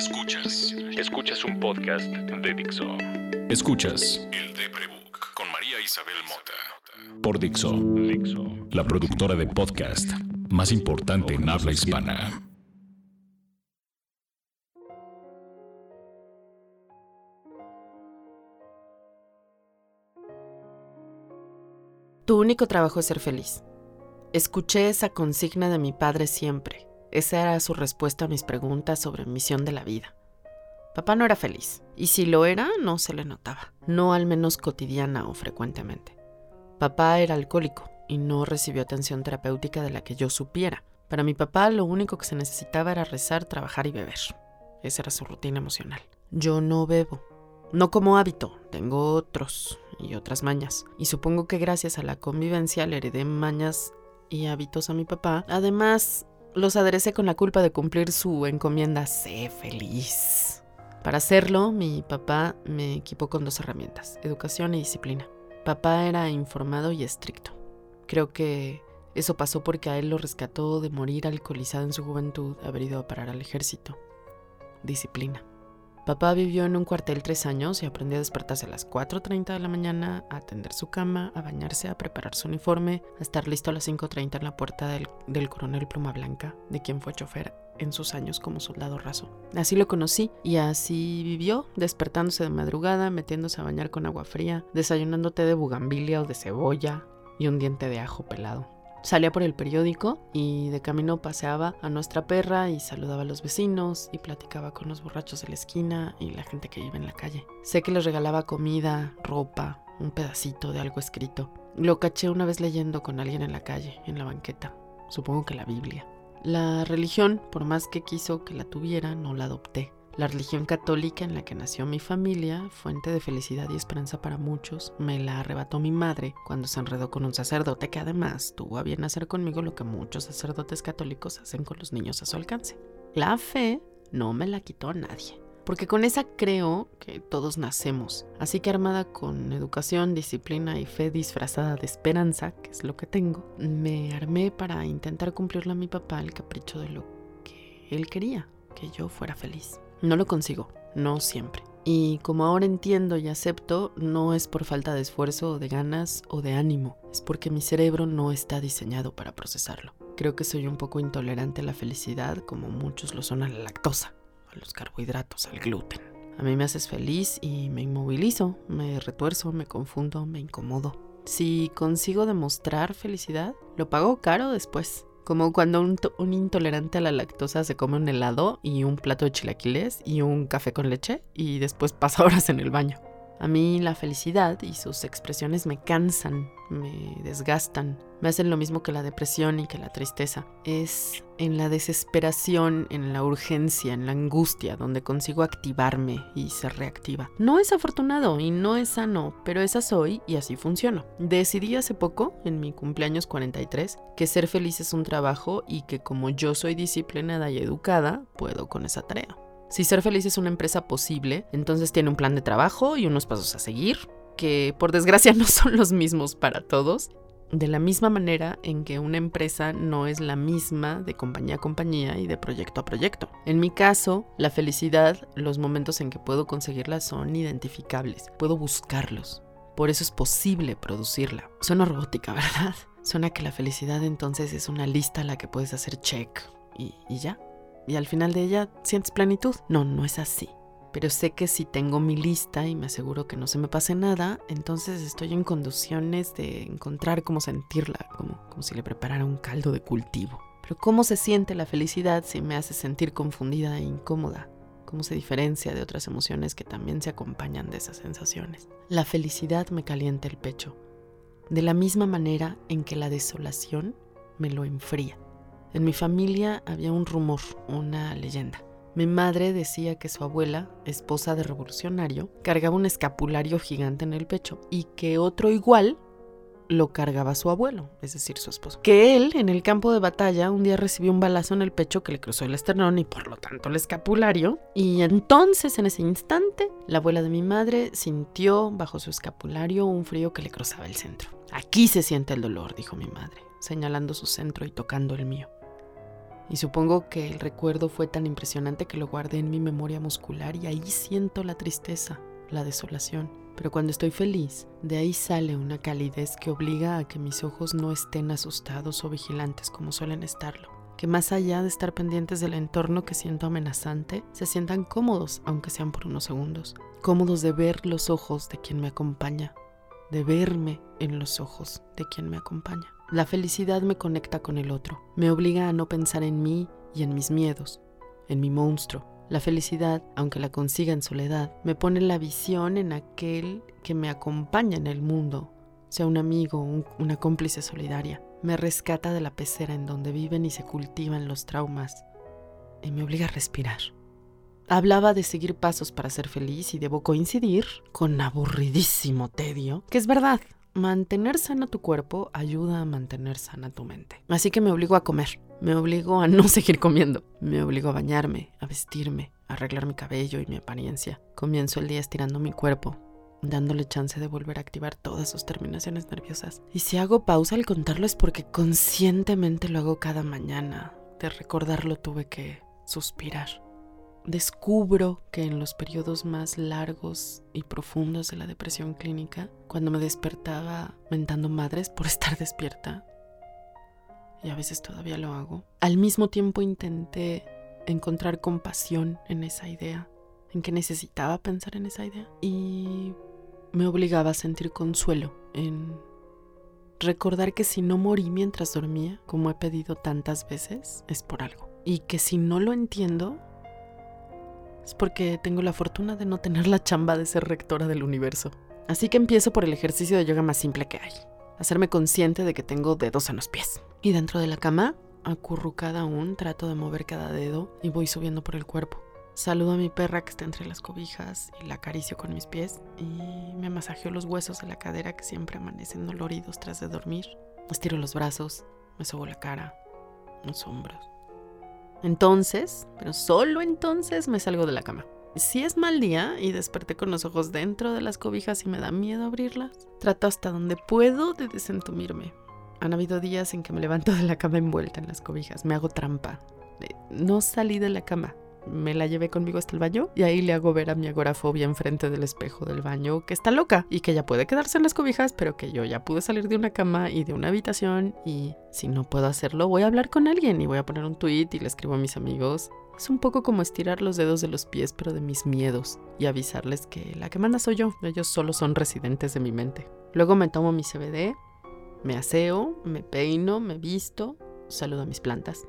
Escuchas. Escuchas un podcast de Dixo. Escuchas El Deprebook con María Isabel Mota. Por Dixo. Dixo. La productora de podcast más importante en habla hispana. Tu único trabajo es ser feliz. Escuché esa consigna de mi padre siempre. Esa era su respuesta a mis preguntas sobre misión de la vida. Papá no era feliz, y si lo era, no se le notaba, no al menos cotidiana o frecuentemente. Papá era alcohólico y no recibió atención terapéutica de la que yo supiera. Para mi papá lo único que se necesitaba era rezar, trabajar y beber. Esa era su rutina emocional. Yo no bebo. No como hábito, tengo otros y otras mañas. Y supongo que gracias a la convivencia le heredé mañas y hábitos a mi papá. Además, los aderecé con la culpa de cumplir su encomienda Sé feliz. Para hacerlo, mi papá me equipó con dos herramientas, educación y disciplina. Papá era informado y estricto. Creo que eso pasó porque a él lo rescató de morir alcoholizado en su juventud, haber ido a parar al ejército. Disciplina. Papá vivió en un cuartel tres años y aprendió a despertarse a las 4.30 de la mañana, a atender su cama, a bañarse, a preparar su uniforme, a estar listo a las 5.30 en la puerta del, coronel Pluma Blanca, de quien fue chofer en sus años como soldado raso. Así lo conocí y así vivió, despertándose de madrugada, metiéndose a bañar con agua fría, desayunando té de bugambilia o de cebolla y un diente de ajo pelado. Salía por el periódico y de camino paseaba a nuestra perra y saludaba a los vecinos y platicaba con los borrachos de la esquina y la gente que iba en la calle. Sé que les regalaba comida, ropa, un pedacito de algo escrito. Lo caché una vez leyendo con alguien en la calle, en la banqueta. Supongo que la Biblia. La religión, por más que quiso que la tuviera, no la adopté. La religión católica en la que nació mi familia, fuente de felicidad y esperanza para muchos, me la arrebató mi madre cuando se enredó con un sacerdote que además tuvo a bien hacer conmigo lo que muchos sacerdotes católicos hacen con los niños a su alcance. La fe no me la quitó nadie, porque con esa creo que todos nacemos. Así que armada con educación, disciplina y fe disfrazada de esperanza, que es lo que tengo, me armé para intentar cumplirle a mi papá el capricho de lo que él quería, que yo fuera feliz. No lo consigo, no siempre. Y como ahora entiendo y acepto, no es por falta de esfuerzo de ganas o de ánimo, es porque mi cerebro no está diseñado para procesarlo. Creo que soy un poco intolerante a la felicidad, como muchos lo son a la lactosa, a los carbohidratos, al gluten. A mí me haces feliz y me inmovilizo, me retuerzo, me confundo, me incomodo. Si consigo demostrar felicidad, lo pago caro después. Como cuando un, un, intolerante a la lactosa se come un helado y un plato de chilaquiles y un café con leche y después pasa horas en el baño. A mí la felicidad y sus expresiones me cansan, me desgastan, me hacen lo mismo que la depresión y que la tristeza. Es en la desesperación, en la urgencia, en la angustia, donde consigo activarme y ser reactiva. No es afortunado y no es sano, pero esa soy y así funciono. Decidí hace poco, en mi cumpleaños 43, que ser feliz es un trabajo y que como yo soy disciplinada y educada, puedo con esa tarea. Si ser feliz es una empresa posible, entonces tiene un plan de trabajo y unos pasos a seguir, que por desgracia no son los mismos para todos. De la misma manera en que una empresa no es la misma de compañía a compañía y de proyecto a proyecto. En mi caso, la felicidad, los momentos en que puedo conseguirla son identificables, puedo buscarlos. Por eso es posible producirla. Suena robótica, ¿verdad? Suena que la felicidad entonces es una lista a la que puedes hacer check y, y ya y al final de ella sientes plenitud. No, no es así. Pero sé que si tengo mi lista y me aseguro que no se me pase nada, entonces estoy en condiciones de encontrar cómo sentirla, como, como si le preparara un caldo de cultivo. Pero ¿cómo se siente la felicidad si me hace sentir confundida e incómoda? ¿Cómo se diferencia de otras emociones que también se acompañan de esas sensaciones? La felicidad me calienta el pecho, de la misma manera en que la desolación me lo enfría. En mi familia había un rumor, una leyenda. Mi madre decía que su abuela, esposa de revolucionario, cargaba un escapulario gigante en el pecho y que otro igual lo cargaba su abuelo, es decir, su esposo. Que él, en el campo de batalla, un día recibió un balazo en el pecho que le cruzó el esternón y por lo tanto el escapulario. Y entonces, en ese instante, la abuela de mi madre sintió bajo su escapulario un frío que le cruzaba el centro. Aquí se siente el dolor, dijo mi madre, señalando su centro y tocando el mío. Y supongo que el recuerdo fue tan impresionante que lo guardé en mi memoria muscular y ahí siento la tristeza, la desolación. Pero cuando estoy feliz, de ahí sale una calidez que obliga a que mis ojos no estén asustados o vigilantes como suelen estarlo. Que más allá de estar pendientes del entorno que siento amenazante, se sientan cómodos, aunque sean por unos segundos. Cómodos de ver los ojos de quien me acompaña, de verme en los ojos de quien me acompaña. La felicidad me conecta con el otro, me obliga a no pensar en mí y en mis miedos, en mi monstruo. La felicidad, aunque la consiga en soledad, me pone la visión en aquel que me acompaña en el mundo, sea un amigo, una cómplice solidaria. Me rescata de la pecera en donde viven y se cultivan los traumas y me obliga a respirar. Hablaba de seguir pasos para ser feliz y debo coincidir con aburridísimo tedio, que es verdad, mantener sano tu cuerpo ayuda a mantener sana tu mente. Así que me obligo a comer, me obligo a no seguir comiendo, me obligo a bañarme, a vestirme, a arreglar mi cabello y mi apariencia. Comienzo el día estirando mi cuerpo, dándole chance de volver a activar todas sus terminaciones nerviosas. Y si hago pausa al contarlo es porque conscientemente lo hago cada mañana. De recordarlo tuve que suspirar descubro que en los periodos más largos y profundos de la depresión clínica, cuando me despertaba mentando madres por estar despierta, y a veces todavía lo hago, al mismo tiempo intenté encontrar compasión en esa idea, en que necesitaba pensar en esa idea, y me obligaba a sentir consuelo en recordar que si no morí mientras dormía, como he pedido tantas veces, es por algo. Y que si no lo entiendo, es porque tengo la fortuna de no tener la chamba de ser rectora del universo. Así que empiezo por el ejercicio de yoga más simple que hay. Hacerme consciente de que tengo dedos en los pies. Y dentro de la cama, acurrucada aún, trato de mover cada dedo y voy subiendo por el cuerpo. Saludo a mi perra que está entre las cobijas y la acaricio con mis pies y me masajeo los huesos de la cadera que siempre amanecen doloridos tras de dormir. Estiro los brazos, me subo la cara, los hombros. Entonces, pero solo entonces me salgo de la cama. Si es mal día y desperté con los ojos dentro de las cobijas y me da miedo abrirlas, trato hasta donde puedo de desentumirme. Han habido días en que me levanto de la cama envuelta en las cobijas, me hago trampa. No salí de la cama, me la llevé conmigo hasta el baño y ahí le hago ver a mi agorafobia enfrente del espejo del baño que está loca y que ya puede quedarse en las cobijas, pero que yo ya pude salir de una cama y de una habitación y si no puedo hacerlo voy a hablar con alguien y voy a poner un tweet y le escribo a mis amigos. Es un poco como estirar los dedos de los pies pero de mis miedos y avisarles que la que manda soy yo, ellos solo son residentes de mi mente. Luego me tomo mi CBD, me aseo, me peino, me visto, saludo a mis plantas,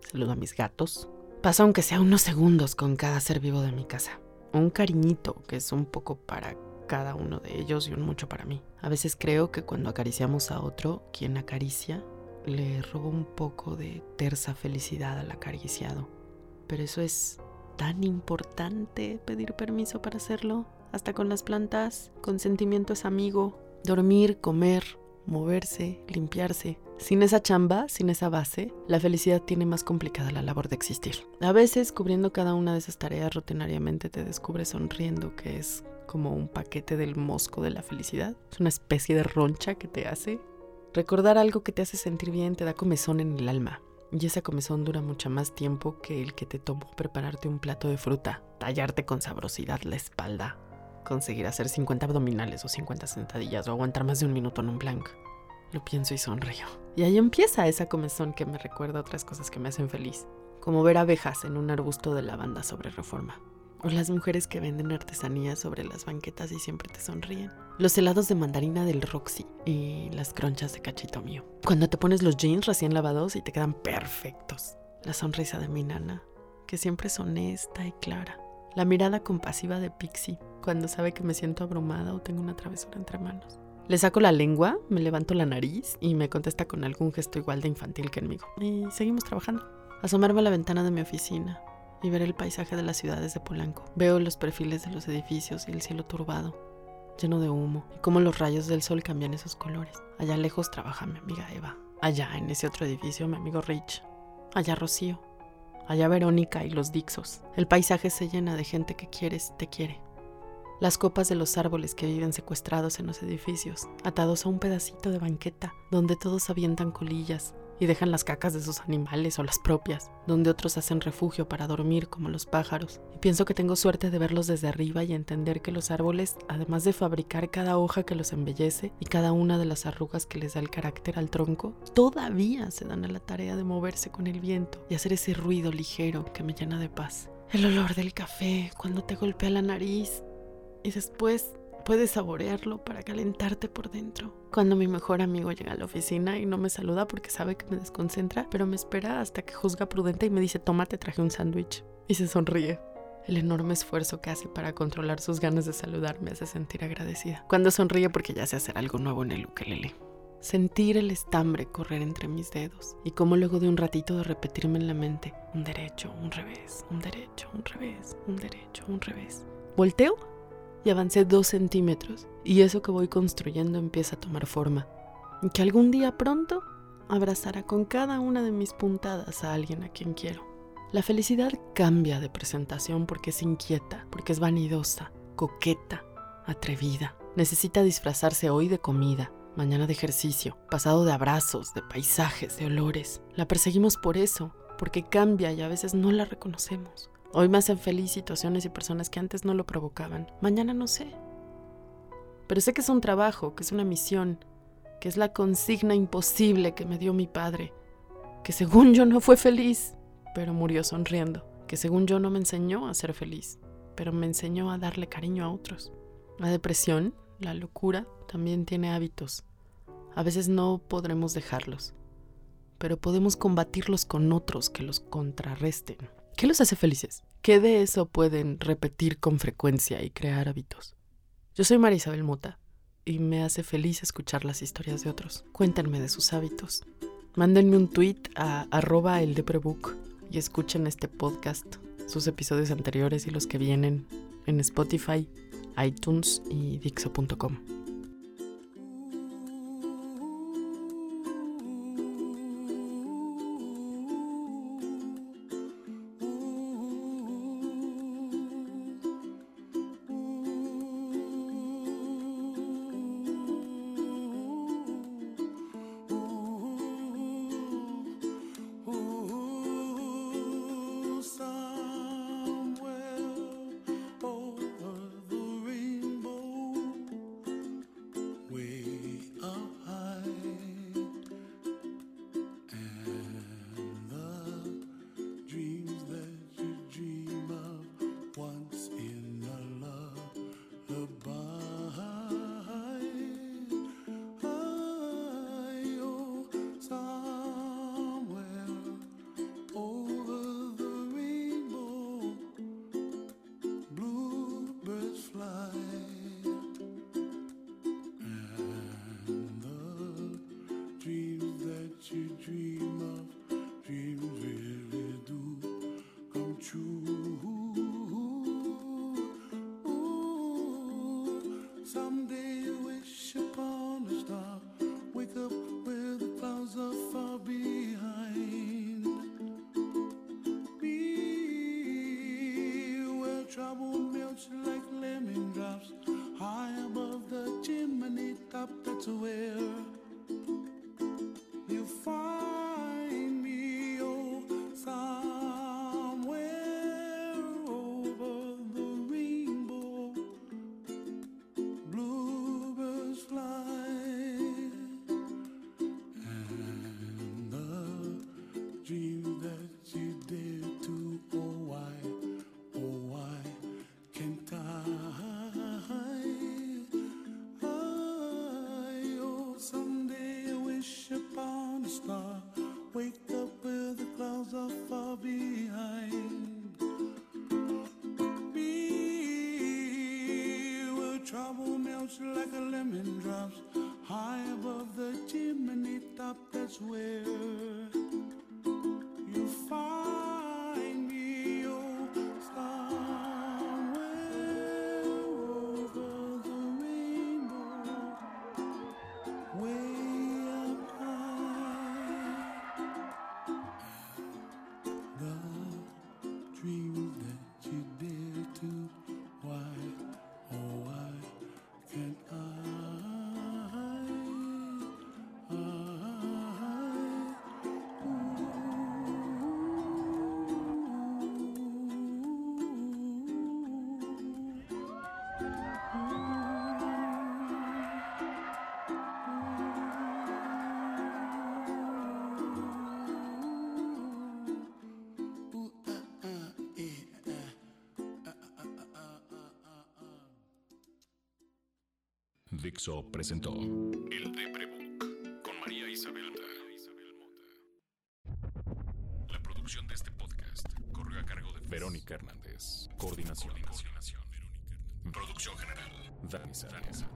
saludo a mis gatos, Paso aunque sea unos segundos con cada ser vivo de mi casa. Un cariñito que es un poco para cada uno de ellos y un mucho para mí. A veces creo que cuando acariciamos a otro, quien acaricia, le roba un poco de tersa felicidad al acariciado. Pero eso es tan importante pedir permiso para hacerlo. Hasta con las plantas, consentimiento es amigo. Dormir, comer, moverse, limpiarse. Sin esa chamba, sin esa base, la felicidad tiene más complicada la labor de existir. A veces, cubriendo cada una de esas tareas rutinariamente, te descubres sonriendo, que es como un paquete del mosco de la felicidad. Es una especie de roncha que te hace. Recordar algo que te hace sentir bien te da comezón en el alma. Y esa comezón dura mucho más tiempo que el que te tomó prepararte un plato de fruta, tallarte con sabrosidad la espalda, conseguir hacer 50 abdominales o 50 sentadillas o aguantar más de un minuto en un plank. Lo pienso y sonrío. Y ahí empieza esa comezón que me recuerda otras cosas que me hacen feliz, como ver abejas en un arbusto de lavanda sobre reforma. O las mujeres que venden artesanías sobre las banquetas y siempre te sonríen. Los helados de mandarina del Roxy y las cronchas de cachito mío. Cuando te pones los jeans recién lavados y te quedan perfectos. La sonrisa de mi nana, que siempre es honesta y clara. La mirada compasiva de Pixie cuando sabe que me siento abrumada o tengo una travesura entre manos. Le saco la lengua, me levanto la nariz y me contesta con algún gesto igual de infantil que conmigo. Y seguimos trabajando. Asomarme a la ventana de mi oficina y ver el paisaje de las ciudades de Polanco. Veo los perfiles de los edificios y el cielo turbado, lleno de humo, y cómo los rayos del sol cambian esos colores. Allá lejos trabaja mi amiga Eva. Allá en ese otro edificio mi amigo Rich. Allá Rocío. Allá Verónica y los Dixos. El paisaje se llena de gente que quieres, te quiere las copas de los árboles que viven secuestrados en los edificios, atados a un pedacito de banqueta donde todos avientan colillas y dejan las cacas de sus animales o las propias, donde otros hacen refugio para dormir como los pájaros. Y pienso que tengo suerte de verlos desde arriba y entender que los árboles, además de fabricar cada hoja que los embellece y cada una de las arrugas que les da el carácter al tronco, todavía se dan a la tarea de moverse con el viento y hacer ese ruido ligero que me llena de paz. El olor del café cuando te golpea la nariz y después puedes saborearlo para calentarte por dentro. Cuando mi mejor amigo llega a la oficina y no me saluda porque sabe que me desconcentra, pero me espera hasta que juzga prudente y me dice, toma, te traje un sándwich. Y se sonríe. El enorme esfuerzo que hace para controlar sus ganas de saludar me hace sentir agradecida. Cuando sonríe porque ya sé hacer algo nuevo en el ukelele. Sentir el estambre correr entre mis dedos y como luego de un ratito de repetirme en la mente, un derecho, un revés, un derecho, un revés, un derecho, un revés. Volteo y avancé dos centímetros y eso que voy construyendo empieza a tomar forma. Y que algún día pronto abrazará con cada una de mis puntadas a alguien a quien quiero. La felicidad cambia de presentación porque es inquieta, porque es vanidosa, coqueta, atrevida. Necesita disfrazarse hoy de comida, mañana de ejercicio, pasado de abrazos, de paisajes, de olores. La perseguimos por eso, porque cambia y a veces no la reconocemos. Hoy me hacen feliz situaciones y personas que antes no lo provocaban. Mañana no sé. Pero sé que es un trabajo, que es una misión, que es la consigna imposible que me dio mi padre, que según yo no fue feliz, pero murió sonriendo, que según yo no me enseñó a ser feliz, pero me enseñó a darle cariño a otros. La depresión, la locura, también tiene hábitos. A veces no podremos dejarlos, pero podemos combatirlos con otros que los contrarresten. ¿Qué los hace felices? ¿Qué de eso pueden repetir con frecuencia y crear hábitos? Yo soy María Isabel Mota y me hace feliz escuchar las historias de otros. Cuéntenme de sus hábitos. Mándenme un tweet a arroba el y escuchen este podcast, sus episodios anteriores y los que vienen en Spotify, iTunes y Dixo.com. Wake up. Dixo presentó El Deprebook con María Isabel Mota. La producción de este podcast corrió a cargo de Verónica Hernández. Coordinación. Coordinación. Producción general. Dani Sánchez.